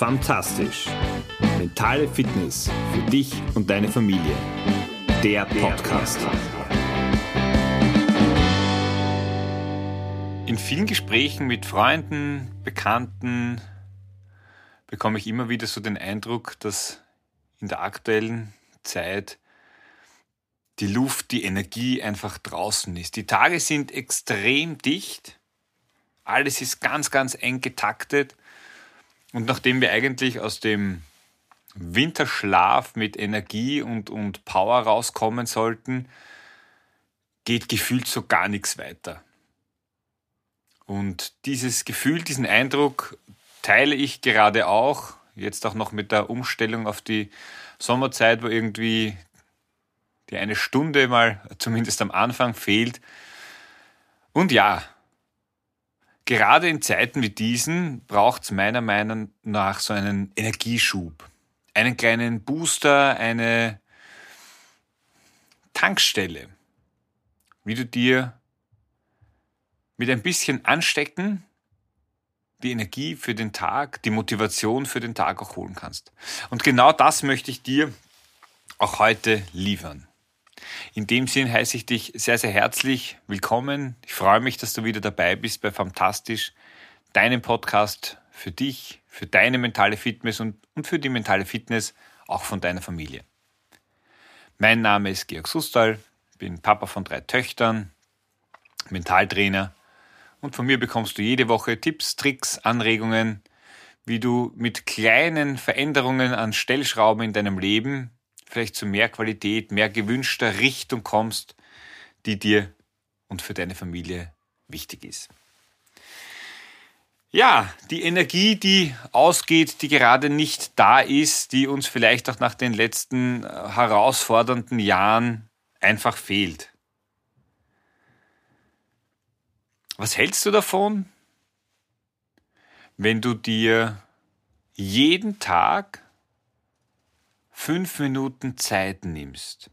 Fantastisch. Mentale Fitness für dich und deine Familie. Der Podcast. In vielen Gesprächen mit Freunden, Bekannten bekomme ich immer wieder so den Eindruck, dass in der aktuellen Zeit die Luft, die Energie einfach draußen ist. Die Tage sind extrem dicht. Alles ist ganz, ganz eng getaktet. Und nachdem wir eigentlich aus dem Winterschlaf mit Energie und, und Power rauskommen sollten, geht gefühlt so gar nichts weiter. Und dieses Gefühl, diesen Eindruck teile ich gerade auch, jetzt auch noch mit der Umstellung auf die Sommerzeit, wo irgendwie die eine Stunde mal zumindest am Anfang fehlt. Und ja, gerade in Zeiten wie diesen braucht es meiner Meinung nach so einen Energieschub. Einen kleinen Booster, eine Tankstelle, wie du dir mit ein bisschen Anstecken die Energie für den Tag, die Motivation für den Tag auch holen kannst. Und genau das möchte ich dir auch heute liefern. In dem Sinn heiße ich dich sehr, sehr herzlich willkommen. Ich freue mich, dass du wieder dabei bist bei Fantastisch, deinem Podcast für dich, für deine mentale Fitness und, und für die mentale Fitness auch von deiner Familie. Mein Name ist Georg Sustal, bin Papa von drei Töchtern, Mentaltrainer und von mir bekommst du jede Woche Tipps, Tricks, Anregungen, wie du mit kleinen Veränderungen an Stellschrauben in deinem Leben vielleicht zu mehr Qualität, mehr gewünschter Richtung kommst, die dir und für deine Familie wichtig ist. Ja, die Energie, die ausgeht, die gerade nicht da ist, die uns vielleicht auch nach den letzten äh, herausfordernden Jahren einfach fehlt. Was hältst du davon, wenn du dir jeden Tag fünf Minuten Zeit nimmst.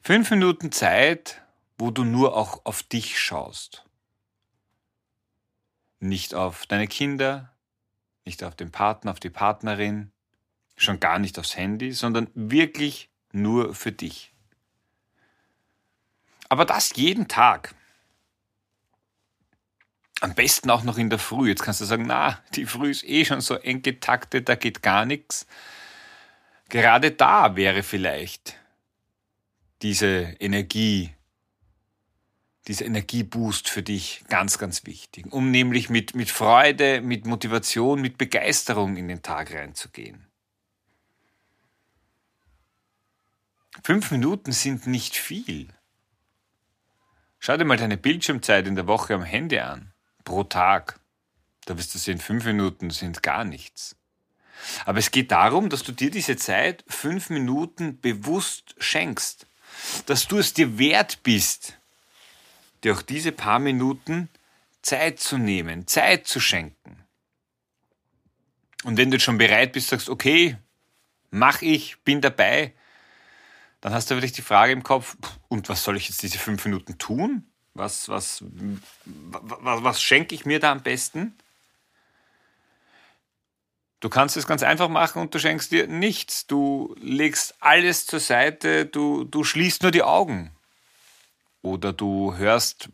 Fünf Minuten Zeit, wo du nur auch auf dich schaust. Nicht auf deine Kinder, nicht auf den Partner, auf die Partnerin, schon gar nicht aufs Handy, sondern wirklich nur für dich. Aber das jeden Tag. Am besten auch noch in der Früh. Jetzt kannst du sagen, na, die Früh ist eh schon so eng getaktet, da geht gar nichts. Gerade da wäre vielleicht diese Energie, dieser Energieboost für dich ganz, ganz wichtig, um nämlich mit, mit Freude, mit Motivation, mit Begeisterung in den Tag reinzugehen. Fünf Minuten sind nicht viel. Schau dir mal deine Bildschirmzeit in der Woche am Handy an, pro Tag. Da wirst du sehen, fünf Minuten sind gar nichts. Aber es geht darum, dass du dir diese Zeit fünf Minuten bewusst schenkst. Dass du es dir wert bist, dir auch diese paar Minuten Zeit zu nehmen, Zeit zu schenken. Und wenn du jetzt schon bereit bist, sagst, okay, mach ich, bin dabei, dann hast du vielleicht die Frage im Kopf, und was soll ich jetzt diese fünf Minuten tun? Was, was, was, was schenke ich mir da am besten? Du kannst es ganz einfach machen und du schenkst dir nichts. Du legst alles zur Seite, du, du schließt nur die Augen. Oder du hörst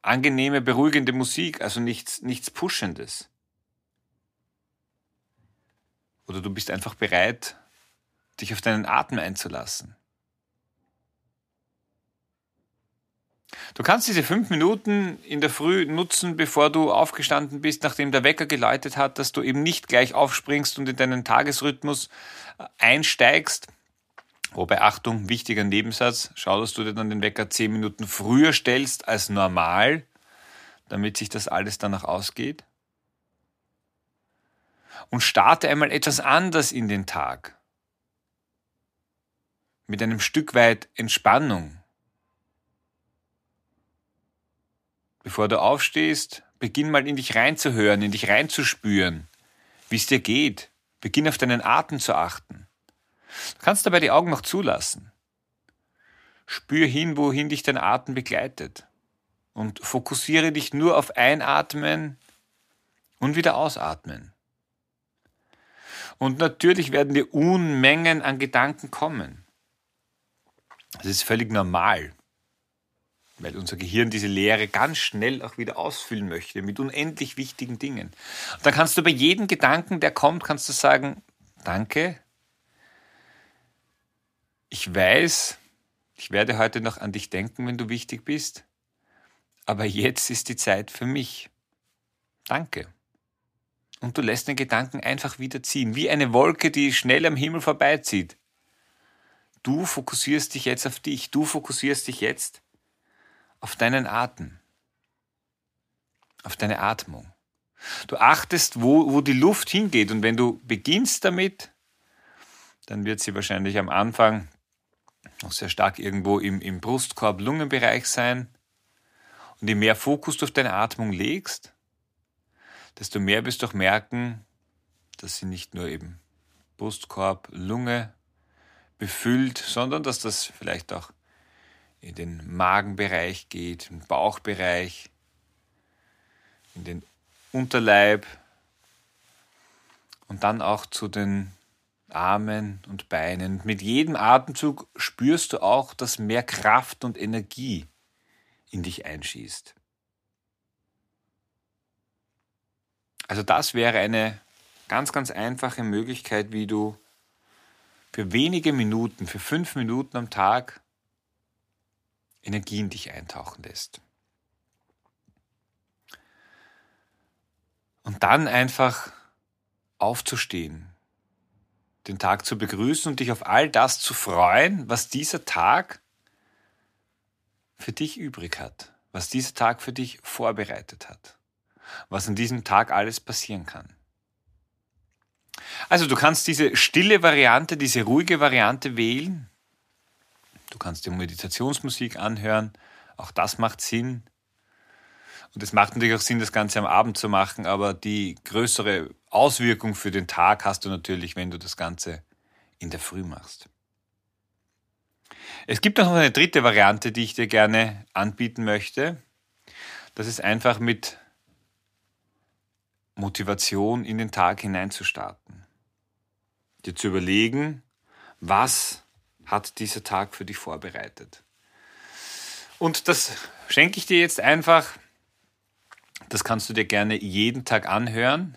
angenehme, beruhigende Musik, also nichts, nichts Pushendes. Oder du bist einfach bereit, dich auf deinen Atem einzulassen. Du kannst diese fünf Minuten in der Früh nutzen, bevor du aufgestanden bist, nachdem der Wecker geläutet hat, dass du eben nicht gleich aufspringst und in deinen Tagesrhythmus äh, einsteigst. Wobei, Achtung, wichtiger Nebensatz, schau, dass du dir dann den Wecker zehn Minuten früher stellst als normal, damit sich das alles danach ausgeht. Und starte einmal etwas anders in den Tag. Mit einem Stück weit Entspannung Bevor du aufstehst, beginn mal in dich reinzuhören, in dich reinzuspüren, wie es dir geht. Beginn auf deinen Atem zu achten. Du kannst dabei die Augen noch zulassen. Spür hin, wohin dich dein Atem begleitet. Und fokussiere dich nur auf Einatmen und wieder Ausatmen. Und natürlich werden dir Unmengen an Gedanken kommen. Das ist völlig normal, weil unser Gehirn diese Leere ganz schnell auch wieder ausfüllen möchte mit unendlich wichtigen Dingen. Und dann kannst du bei jedem Gedanken, der kommt, kannst du sagen, danke, ich weiß, ich werde heute noch an dich denken, wenn du wichtig bist, aber jetzt ist die Zeit für mich. Danke. Und du lässt den Gedanken einfach wieder ziehen, wie eine Wolke, die schnell am Himmel vorbeizieht. Du fokussierst dich jetzt auf dich, du fokussierst dich jetzt auf deinen Atem, auf deine Atmung. Du achtest, wo, wo die Luft hingeht und wenn du beginnst damit, dann wird sie wahrscheinlich am Anfang noch sehr stark irgendwo im, im Brustkorb-Lungenbereich sein. Und je mehr Fokus du auf deine Atmung legst, desto mehr wirst du auch merken, dass sie nicht nur eben Brustkorb, Lunge befüllt, sondern dass das vielleicht auch in den Magenbereich geht, im Bauchbereich, in den Unterleib und dann auch zu den Armen und Beinen. Mit jedem Atemzug spürst du auch, dass mehr Kraft und Energie in dich einschießt. Also das wäre eine ganz, ganz einfache Möglichkeit, wie du für wenige Minuten, für fünf Minuten am Tag Energie in dich eintauchen lässt. Und dann einfach aufzustehen, den Tag zu begrüßen und dich auf all das zu freuen, was dieser Tag für dich übrig hat, was dieser Tag für dich vorbereitet hat, was an diesem Tag alles passieren kann. Also du kannst diese stille Variante, diese ruhige Variante wählen. Du kannst dir Meditationsmusik anhören. Auch das macht Sinn. Und es macht natürlich auch Sinn, das Ganze am Abend zu machen, aber die größere Auswirkung für den Tag hast du natürlich, wenn du das Ganze in der Früh machst. Es gibt noch eine dritte Variante, die ich dir gerne anbieten möchte. Das ist einfach mit Motivation in den Tag hineinzustarten. Dir zu überlegen, was hat dieser Tag für dich vorbereitet. Und das schenke ich dir jetzt einfach. Das kannst du dir gerne jeden Tag anhören.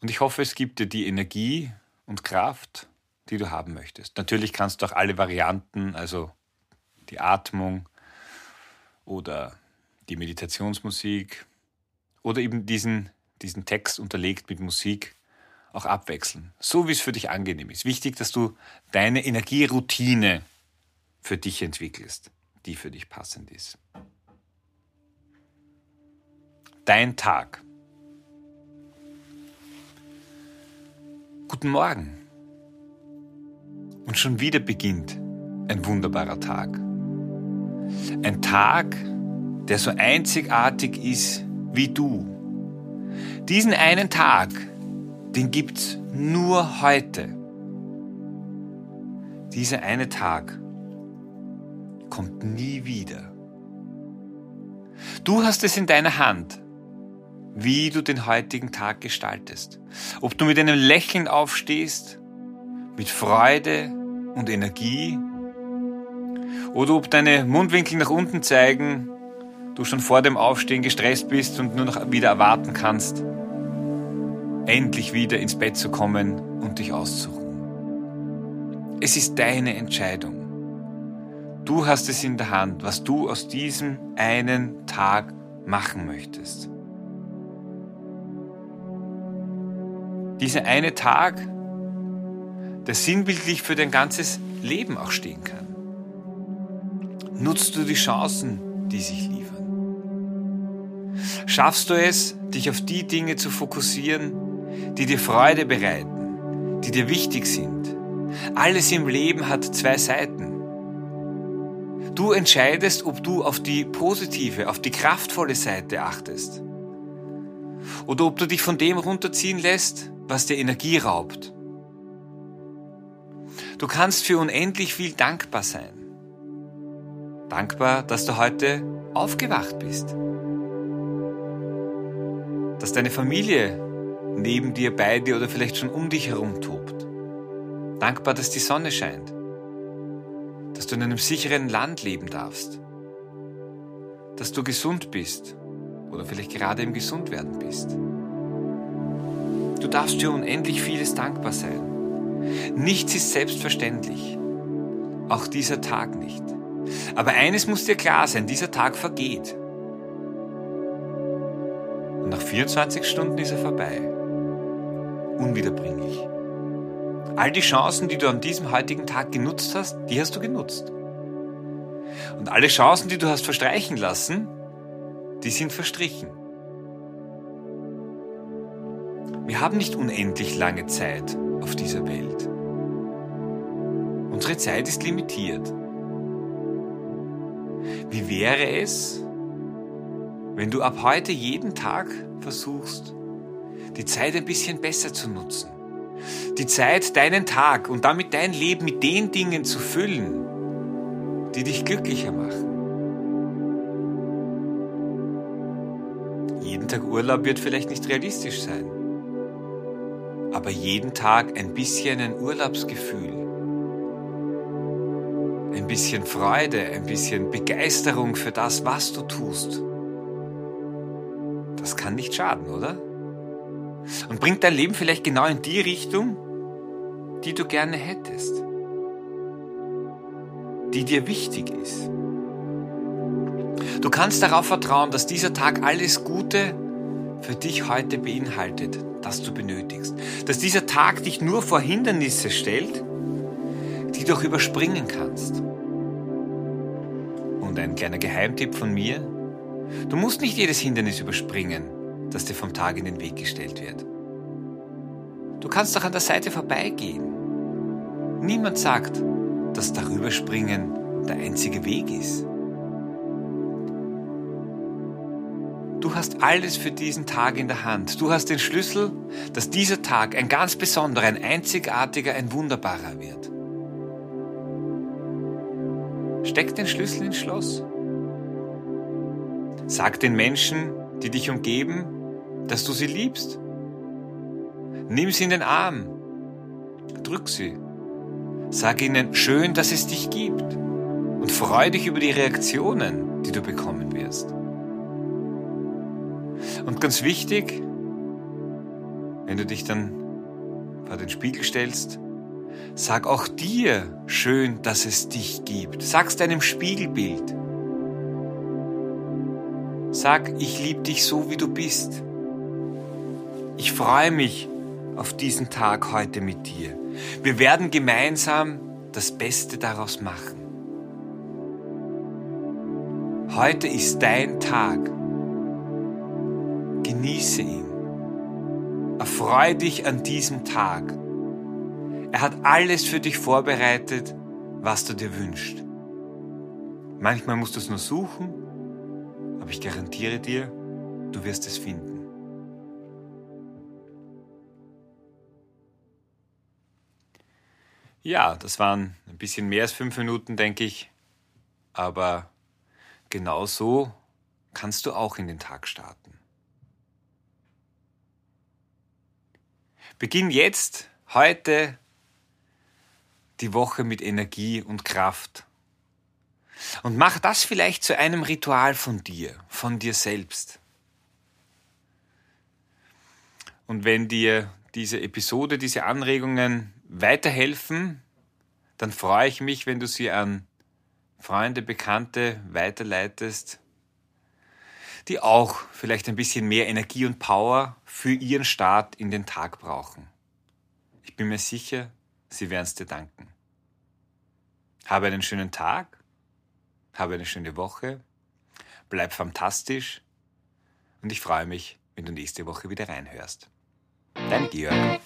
Und ich hoffe, es gibt dir die Energie und Kraft, die du haben möchtest. Natürlich kannst du auch alle Varianten, also die Atmung oder die Meditationsmusik oder eben diesen, diesen Text unterlegt mit Musik auch abwechseln. So wie es für dich angenehm ist. Wichtig, dass du deine Energieroutine für dich entwickelst, die für dich passend ist. Dein Tag. Guten Morgen. Und schon wieder beginnt ein wunderbarer Tag. Ein Tag, der so einzigartig ist wie du. Diesen einen Tag, den gibt's nur heute. Dieser eine Tag kommt nie wieder. Du hast es in deiner Hand, wie du den heutigen Tag gestaltest. Ob du mit einem Lächeln aufstehst, mit Freude und Energie, oder ob deine Mundwinkel nach unten zeigen du schon vor dem Aufstehen gestresst bist und nur noch wieder erwarten kannst, endlich wieder ins Bett zu kommen und dich auszuruhen. Es ist deine Entscheidung. Du hast es in der Hand, was du aus diesem einen Tag machen möchtest. Dieser eine Tag, der sinnbildlich für dein ganzes Leben auch stehen kann. Nutzt du die Chancen, die sich liefern? Schaffst du es, dich auf die Dinge zu fokussieren, die dir Freude bereiten, die dir wichtig sind? Alles im Leben hat zwei Seiten. Du entscheidest, ob du auf die positive, auf die kraftvolle Seite achtest. Oder ob du dich von dem runterziehen lässt, was dir Energie raubt. Du kannst für unendlich viel dankbar sein. Dankbar, dass du heute aufgewacht bist dass deine Familie neben dir, bei dir oder vielleicht schon um dich herum tobt. Dankbar, dass die Sonne scheint, dass du in einem sicheren Land leben darfst, dass du gesund bist oder vielleicht gerade im Gesundwerden bist. Du darfst für unendlich vieles dankbar sein. Nichts ist selbstverständlich, auch dieser Tag nicht. Aber eines muss dir klar sein, dieser Tag vergeht. Und nach 24 Stunden ist er vorbei. Unwiederbringlich. All die Chancen, die du an diesem heutigen Tag genutzt hast, die hast du genutzt. Und alle Chancen, die du hast verstreichen lassen, die sind verstrichen. Wir haben nicht unendlich lange Zeit auf dieser Welt. Unsere Zeit ist limitiert. Wie wäre es, wenn du ab heute jeden Tag versuchst, die Zeit ein bisschen besser zu nutzen? Die Zeit, deinen Tag und damit dein Leben mit den Dingen zu füllen, die dich glücklicher machen. Jeden Tag Urlaub wird vielleicht nicht realistisch sein, aber jeden Tag ein bisschen ein Urlaubsgefühl ein bisschen Freude, ein bisschen Begeisterung für das, was du tust. Das kann nicht schaden, oder? Und bringt dein Leben vielleicht genau in die Richtung, die du gerne hättest, die dir wichtig ist. Du kannst darauf vertrauen, dass dieser Tag alles Gute für dich heute beinhaltet, das du benötigst. Dass dieser Tag dich nur vor Hindernisse stellt, die du auch überspringen kannst. Und ein kleiner Geheimtipp von mir, du musst nicht jedes Hindernis überspringen, das dir vom Tag in den Weg gestellt wird. Du kannst auch an der Seite vorbeigehen. Niemand sagt, dass darüberspringen der einzige Weg ist. Du hast alles für diesen Tag in der Hand. Du hast den Schlüssel, dass dieser Tag ein ganz besonderer, ein einzigartiger, ein wunderbarer wird. Steck den Schlüssel ins Schloss. Sag den Menschen, die dich umgeben, dass du sie liebst. Nimm sie in den Arm. Drück sie. Sag ihnen, schön, dass es dich gibt. Und freu dich über die Reaktionen, die du bekommen wirst. Und ganz wichtig, wenn du dich dann vor den Spiegel stellst, Sag auch dir schön, dass es dich gibt. Sag's deinem Spiegelbild. Sag, ich liebe dich so, wie du bist. Ich freue mich auf diesen Tag heute mit dir. Wir werden gemeinsam das Beste daraus machen. Heute ist dein Tag. Genieße ihn. Erfreue dich an diesem Tag. Er hat alles für dich vorbereitet, was du dir wünschst. Manchmal musst du es nur suchen, aber ich garantiere dir, du wirst es finden. Ja, das waren ein bisschen mehr als fünf Minuten, denke ich. Aber genau so kannst du auch in den Tag starten. Beginn jetzt, heute, die Woche mit Energie und Kraft. Und mach das vielleicht zu einem Ritual von dir, von dir selbst. Und wenn dir diese Episode, diese Anregungen weiterhelfen, dann freue ich mich, wenn du sie an Freunde, Bekannte weiterleitest, die auch vielleicht ein bisschen mehr Energie und Power für ihren Start in den Tag brauchen. Ich bin mir sicher, Sie werden es dir danken. Habe einen schönen Tag, habe eine schöne Woche, bleib fantastisch und ich freue mich, wenn du nächste Woche wieder reinhörst. Dein Georg.